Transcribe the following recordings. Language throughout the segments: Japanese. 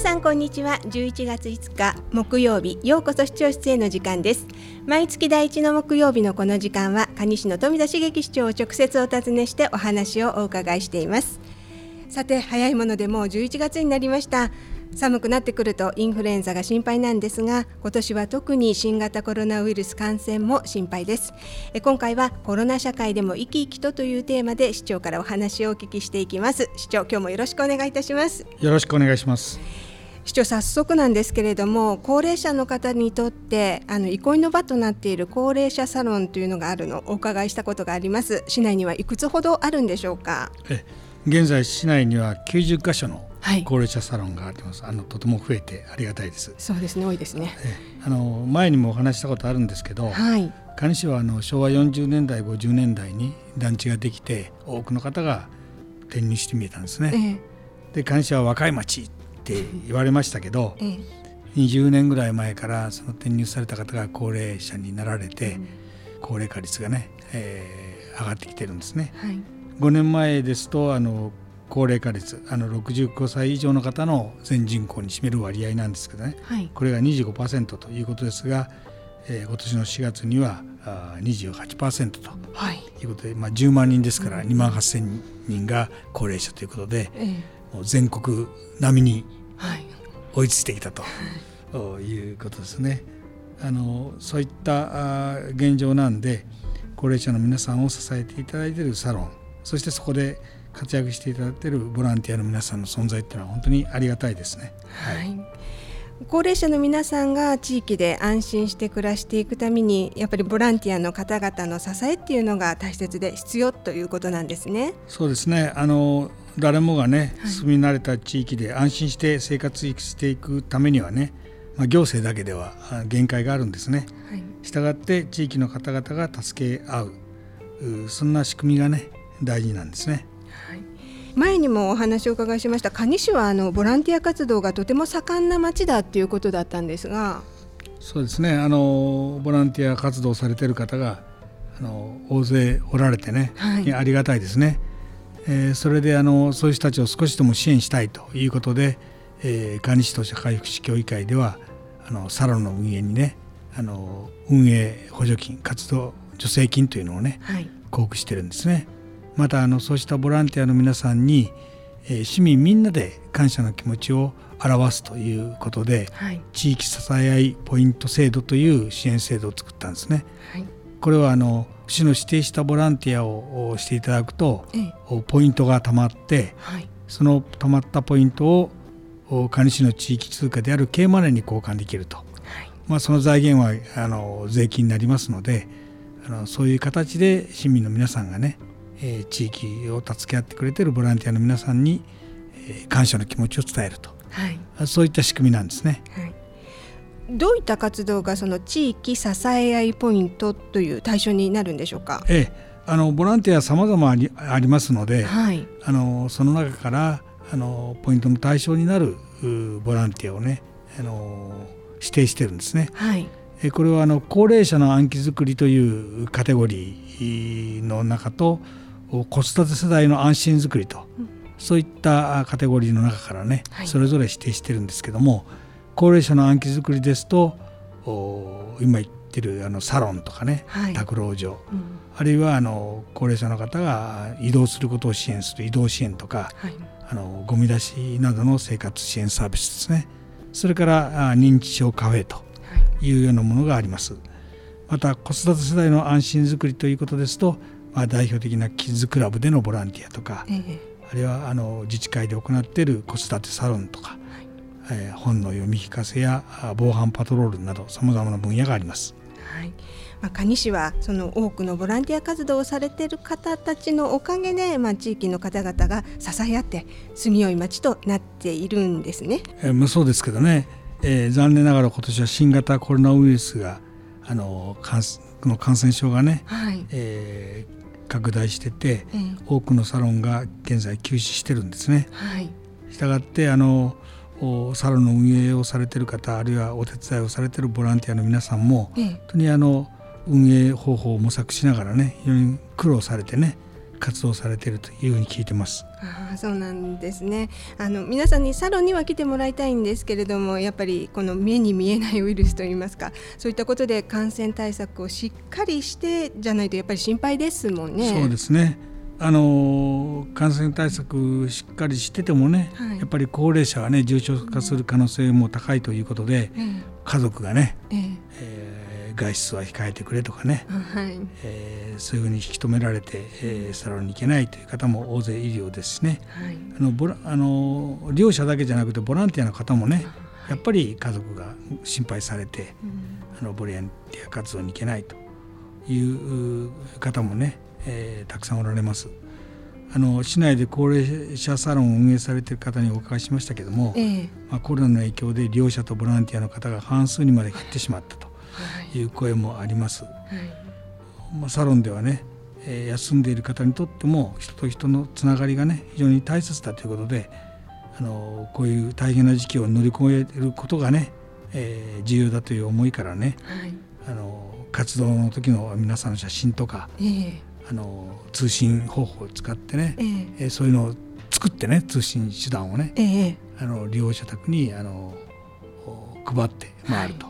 皆さんこんにちは。11月5日木曜日ようこそ視聴室への時間です。毎月第一の木曜日のこの時間は蟹市の富田茂樹市長を直接お尋ねしてお話をお伺いしています。さて早いものでもう11月になりました。寒くなってくるとインフルエンザが心配なんですが今年は特に新型コロナウイルス感染も心配です。今回はコロナ社会でも生き生きとというテーマで市長からお話をお聞きしていきます。市長今日もよろしくお願いいたします。よろしくお願いします。市長早速なんですけれども高齢者の方にとってあの憩いの場となっている高齢者サロンというのがあるのをお伺いしたことがあります。市内にはいくつほどあるんでしょうか？え現在市内には90カ所の高齢者サロンがあります、はい、あのとても増えてありがたいです。そうですね多いですね。あの前にもお話したことあるんですけど、はい、蟹市はあの昭和40年代50年代に団地ができて多くの方が転入してみえたんですね、えで蟹市は若い町って言われましたけど、ええ、20年ぐらい前からその転入された方が高齢者になられて、うん、高齢化率がね、えー、上がってきてるんですね、はい、5年前ですとあの高齢化率あの65歳以上の方の全人口に占める割合なんですけどね、はい、これが25%ということですが、えー、今年の4月にはあ28%と。い。うことで、はい、まあ、10万人ですから2万8000人が高齢者ということで、えー、もう全国並みに追いついてきたと、はい、いうことですね。あのそういったあ現状なんで高齢者の皆さんを支えていただいているサロンそしてそこで活躍していただいているボランティアの皆さんの存在っていうのは本当にありがたいですね。はい、高齢者の皆さんが地域で安心して暮らしていくためにやっぱりボランティアの方々の支えっていうのが大切で必要ということなんですね。そうですねあの誰もがね住み慣れた地域で安心して生活していくためにはね、まあ、行政だけでは限界があるんですね。はい、したがって地域の方々が助け合う。そんな仕組みがね大事なんですね。前にもお話を伺いしました蟹市はあのボランティア活動がとても盛んな町だということだったんですが。そうですね。あのボランティア活動されている方があの大勢おられてね、はい、ありがたいですね、えー、それであのそういう人たちを少しでも支援したいということで、えー、蟹市と社会福祉協議会ではあのサロンの運営にねあの運営補助金活動助成金というのをね、はい、交付してるんですね。またあのそうしたボランティアの皆さんに、えー、市民みんなで感謝の気持ちを表すということで、はい、地域支え合いポイント制度という支援制度を作ったんですね。はい、これはあの市の指定したボランティアをしていただくと、ええ、ポイントがたまって、はい、そのたまったポイントを蟹市の地域通貨である K マネーに交換できると、はい、まあ、その財源はあの税金になりますのであのそういう形で市民の皆さんがねえ地域を助け合ってくれてるボランティアの皆さんに、え感謝の気持ちを伝えると、はい、そういった仕組みなんですね。はいどういった活動がその地域支え合いポイントという対象になるんでしょうか？ええ、あのボランティアさまざまありますので、はい、あのその中からあのポイントの対象になるボランティアをねあの指定してるんですね。はい、えこれはあの高齢者の暗記づくりというカテゴリーの中と子育て世代の安心づくりと、うん、そういったカテゴリーの中からね、はい、それぞれ指定してるんですけども高齢者の暗記づくりですと今言ってるあのサロンとかね、はい、宅老所、うん、あるいはあの高齢者の方が移動することを支援する移動支援とか、はい、あのゴミ出しなどの生活支援サービスですね。それから認知症カフェとい。うようなものがあります。また子育て世代の安心づくりということですとまあ、代表的なキッズクラブでのボランティアとか、ええ、あるいはあの自治会で行っている子育てサロンとか、はい、えー、本の読み聞かせや防犯パトロールなどさまざまな分野があります。はいまあ、蟹市はその多くのボランティア活動をされている方たちのおかげで、まあ、地域の方々が支え合って住みよい町となっているんですね。えー、まあ、そうですけどね、えー、残念ながら今年は新型コロナウイルスがあの感の感染症がね、はいえー、拡大してて、えー、多くのサロンが現在休止してるんですね。はい、したがってあのサロンの運営をされてる方あるいはお手伝いをされてるボランティアの皆さんも、えー、本当にあの運営方法を模索しながらね非常に苦労されてね活動されているというふうに聞いてます。あそうなんですねあの皆さんにサロンには来てもらいたいんですけれどもやっぱりこの目に見えないウイルスといいますかそういったことで感染対策をしっかりしてじゃないとやっぱり心配ですもんね。そうですねあの感染対策しっかりしててもね、はい、やっぱり高齢者はね重症化する可能性も高いということで、うん、家族がね、えー、えー、外出は控えてくれとかね、はい、えー、そういうふうに引き止められて、えー、サロンに行けないという方も大勢いるようですしね、はい、あのボラあの利用者だけじゃなくてボランティアの方もね、やっぱり家族が心配されて、うん、あのボランティア活動に行けないという方もねえー、たくさんおられます。あの市内で高齢者サロンを運営されている方にお伺いしましたけども、えー、まあ、コロナの影響で利用者とボランティアの方が半数にまで減ってしまったとい。う声もあります。はい、まあ、サロンではね、えー、休んでいる方にとっても人と人のつながりがね非常に大切だということであのこういう大変な時期を乗り越えることがね、えー、重要だという思いからね、はい、あの活動の時の皆さんの写真とか、えーあの通信方法を使ってね、えー、そういうのを作ってね通信手段をね、えー、あの利用者宅にあの配って回ると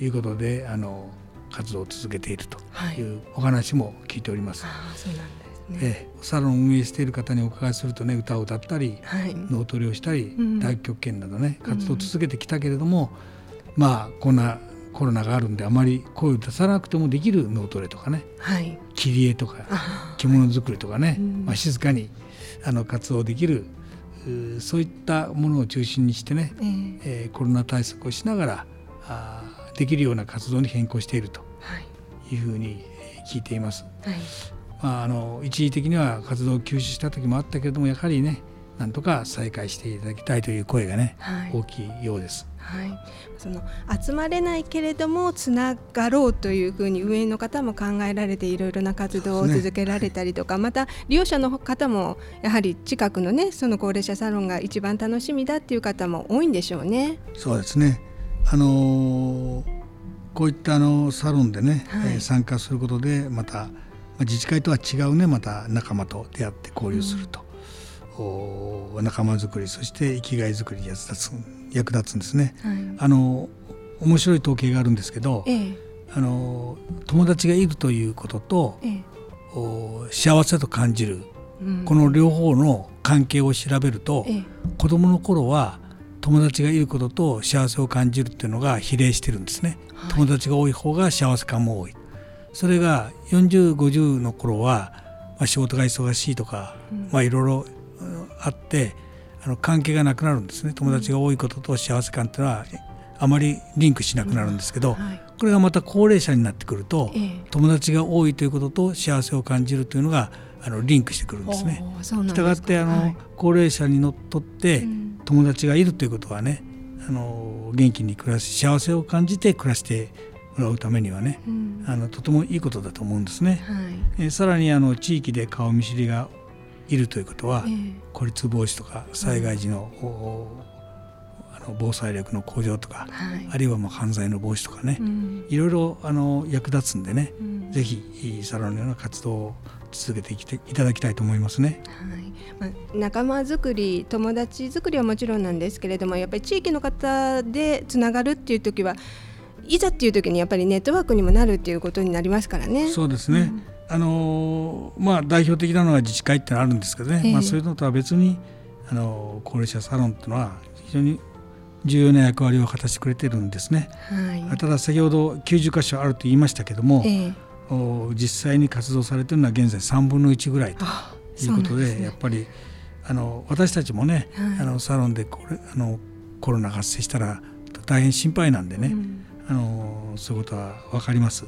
い。うことで、はい、あの活動を続けているとい。うお話も聞いております。はい、そうなんですね、えー、サロンを運営している方にお伺いするとね歌を歌ったり、はい、脳トレをしたり、うん、大曲圏などね活動を続けてきたけれども、うん、まあこんなコロナがあるんであまり声を出さなくてもできる脳トレとかね、はい、切り絵とか着物作りとかね、まあ、静かにあの活動できるそういったものを中心にしてね、えー、えー、コロナ対策をしながらあできるような活動に変更していると。い。うふうに聞いています。はい、まあ、あの一時的には活動を休止した時もあったけれどもやはりねなんとか再開していただきたいという声がね、はい、大きいようです。はい、その集まれないけれどもつながろうというふうに運営の方も考えられていろいろな活動を続けられたりとか、ねはい、また利用者の方もやはり近くのねその高齢者サロンが一番楽しみだっていう方も多いんでしょうね。そうですねあのー、こういったあのサロンでね、はい、えー、参加することでまた自治会とは違うねまた仲間と出会って交流すると。うん仲間づくりそして生きがいづくりに役立つ役立つんですね。はい、あの面白い統計があるんですけど、ええ、あの友達がいるということと、ええ、幸せと感じる、うん、この両方の関係を調べると、ええ、子どもの頃は友達がいることと幸せを感じるっていうのが比例してるんですね、はい、友達が多い方が幸せ感も多い。それが4050の頃は、まあ、仕事が忙しいとか、うん、まあいろいろあってあの関係がなくなるんですね。友達が多いことと幸せ感っていうのはあまりリンクしなくなるんですけど、はい、これがまた高齢者になってくると、ええ、友達が多いということと幸せを感じるというのがあのリンクしてくるんですね。したがってあの、はい、高齢者にのっとって友達がいるということはねあの元気に暮らし幸せを感じて暮らしてもらうためにはね、うん、あのとてもいいことだと思うんですね。はい、えさらにあの地域で顔見知りがいるということは、えー、孤立防止とか災害時の,、あの防災力の向上とか、はい、あるいはもう犯罪の防止とかね、うん、いろいろあの役立つんでね、うん、ぜひサロンのような活動を続けていきていただきたいと思いますね。はい。まあ、仲間づくり友達づくりはもちろんなんですけれどもやっぱり地域の方でつながるっていう時はいざっていう時にやっぱりネットワークにもなるっていうことになりますからね。そうですね、うん。あのまあ、代表的なのは自治会ってのあるんですけどね、えー、まあ、そういうのとは別にあの高齢者サロンっていうのは非常に重要な役割を果たしてくれてるんですね。はい、ただ先ほど90箇所あると言いましたけども、えー、実際に活動されてるのは現在3分の1ぐらいということで、ね、やっぱりあの私たちもね、はい、あのサロンでこれあのコロナが発生したら大変心配なんでね、うん、あのそういうことは分かります。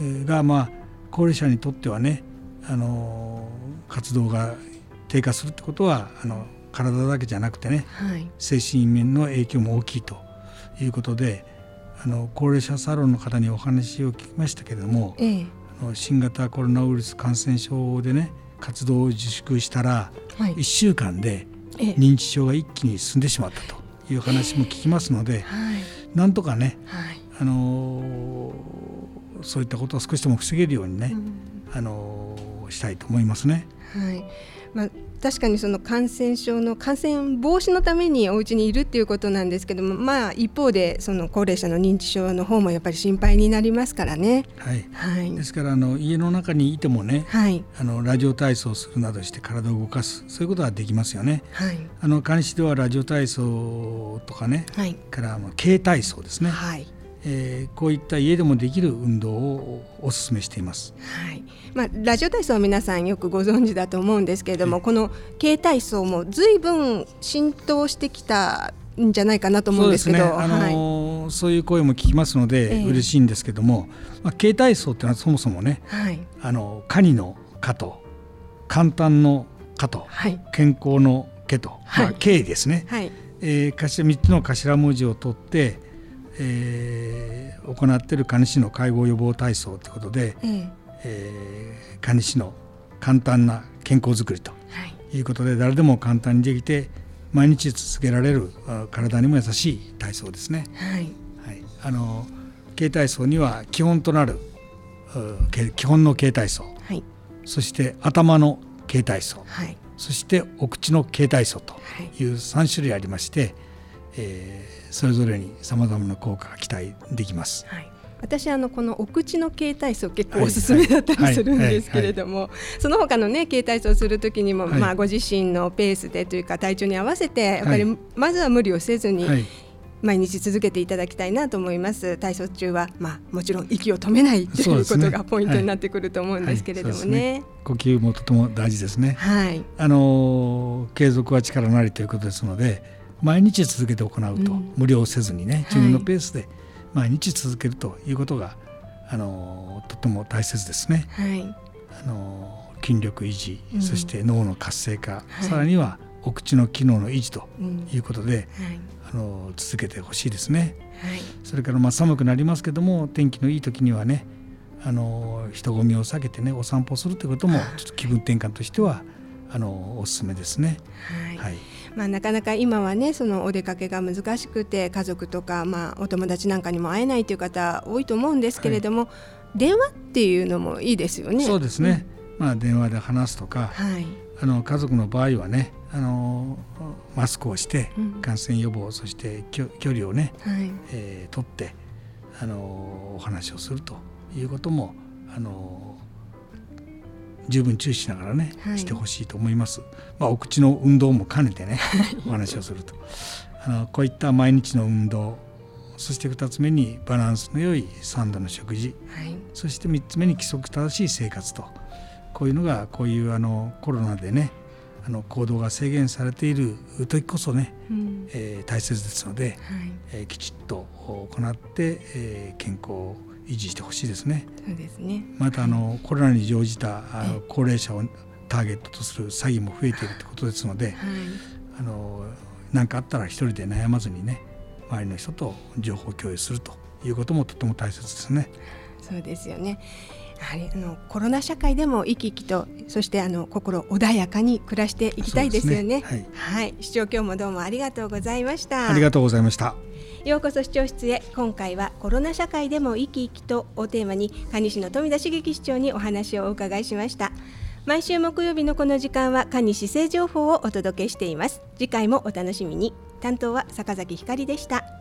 えー、がまあ高齢者にとってはねあの活動が低下するってことはあの体だけじゃなくてね、はい、精神面の影響も大きいということであの高齢者サロンの方にお話を聞きましたけれども、ええ、あの新型コロナウイルス感染症でね活動を自粛したら、はい、1週間で認知症が一気に進んでしまったという話も聞きますので、えはい、なんとかね、はい、あのそういったことを少しでも防げるようにね、うん、あのしたいと思いますね。はいまあ、確かにその感染症の感染防止のためにお家にいるっていうことなんですけども、まあ、一方でその高齢者の認知症の方もやっぱり心配になりますからね。はい、はい、ですからあの家の中にいてもね、はい、あのラジオ体操するなどして体を動かすそういうことはできますよね。はい、あの監視ではラジオ体操とかね、はい、から軽体操ですね。はいえー、こういった家でもできる運動をお勧めしています、はい。まあ、ラジオ体操は皆さんよくご存知だと思うんですけれども、この軽体操もずいぶん浸透してきたんじゃないかなと思うんですけどそう、ね。あのーはい、そういう声も聞きますので、えー、嬉しいんですけども、まあ、軽体操っていうのはそもそもね、はい、あのカニの「カ」と簡単の「カ」と、はい、健康の「毛と、はい。まあ、軽ですね、はい。えー、3つの頭文字を取ってえー、行っている蟹市の介護予防体操ということで、えー、えー、蟹市の簡単な健康づくりとい。うことで、はい、誰でも簡単にできて毎日続けられる体にも優しい体操ですね。はい、はい、あの軽体操には基本となる基本の軽体操、はい、そして頭の軽体操、はい、そしてお口の軽体操とい。う3種類ありまして、えー、それぞれにさまざまな効果が期待できます。はい。私あのこのお口の携帯層結構おすすめだったりするんですけれどもその他のね携帯層する時にも、はい、まあご自身のペースでというか体調に合わせてやっぱりまずは無理をせずに、毎日続けていただきたいなと思います。体操中は、まあ、もちろん息を止めないということがポイントになってくると思うんですけれどもね。ねはい。ね、呼吸もとても大事ですね、はい、あの継続は力なりということですので毎日続けて行うと、うん、無料せずにね自分のペースで毎日続けるということが、あのとても大切ですね。はい、あの筋力維持、うん、そして脳の活性化、はい、さらにはお口の機能の維持ということで、あの続けてほしいですね。はい、それからまあ寒くなりますけども天気のいい時にはねあの人混みを避けてねお散歩するということもちょっと気分転換としてはあのおすすめですね。はいまあ、なかなか今はねそのお出かけが難しくて家族とか、まあ、お友達なんかにも会えないという方多いと思うんですけれども、はい、電話っていうのもいいですよね。そうですね、うん、まあ、電話で話すとか、はい、あの家族の場合はねあのマスクをして感染予防、うん、そして距離をね、はい、えー、取ってあのお話をするということもあの十分注意しながらね、はい、してほしいと思います。まあ、お口の運動も兼ねてねお話をすると。あのこういった毎日の運動そして2つ目にバランスの良い3度の食事、はい、そして3つ目に規則正しい生活と。こういうのがこういうあのコロナでねあの行動が制限されている時こそね、うん、えー、大切ですので、はい、えー、きちっと行って、えー、健康維持してほしいですね。そうですねまたあの、コロナに乗じた高齢者をターゲットとする詐欺も増えているということですので、はい、あの何かあったら一人で悩まずにね周りの人と情報共有するということもとても大切ですね。そうですよねやはりあのコロナ社会でも生き生きとそしてあの心穏やかに暮らしていきたいですよね。ねはい、はい、市長今日もどうもありがとうございました。ありがとうございました。ようこそ視聴室へ。今回はコロナ社会でも生き生きとをテーマに蟹市の富田茂樹市長にお話をお伺いしました。毎週木曜日のこの時間は蟹市政情報をお届けしています。次回もお楽しみに。担当は坂崎ひかりでした。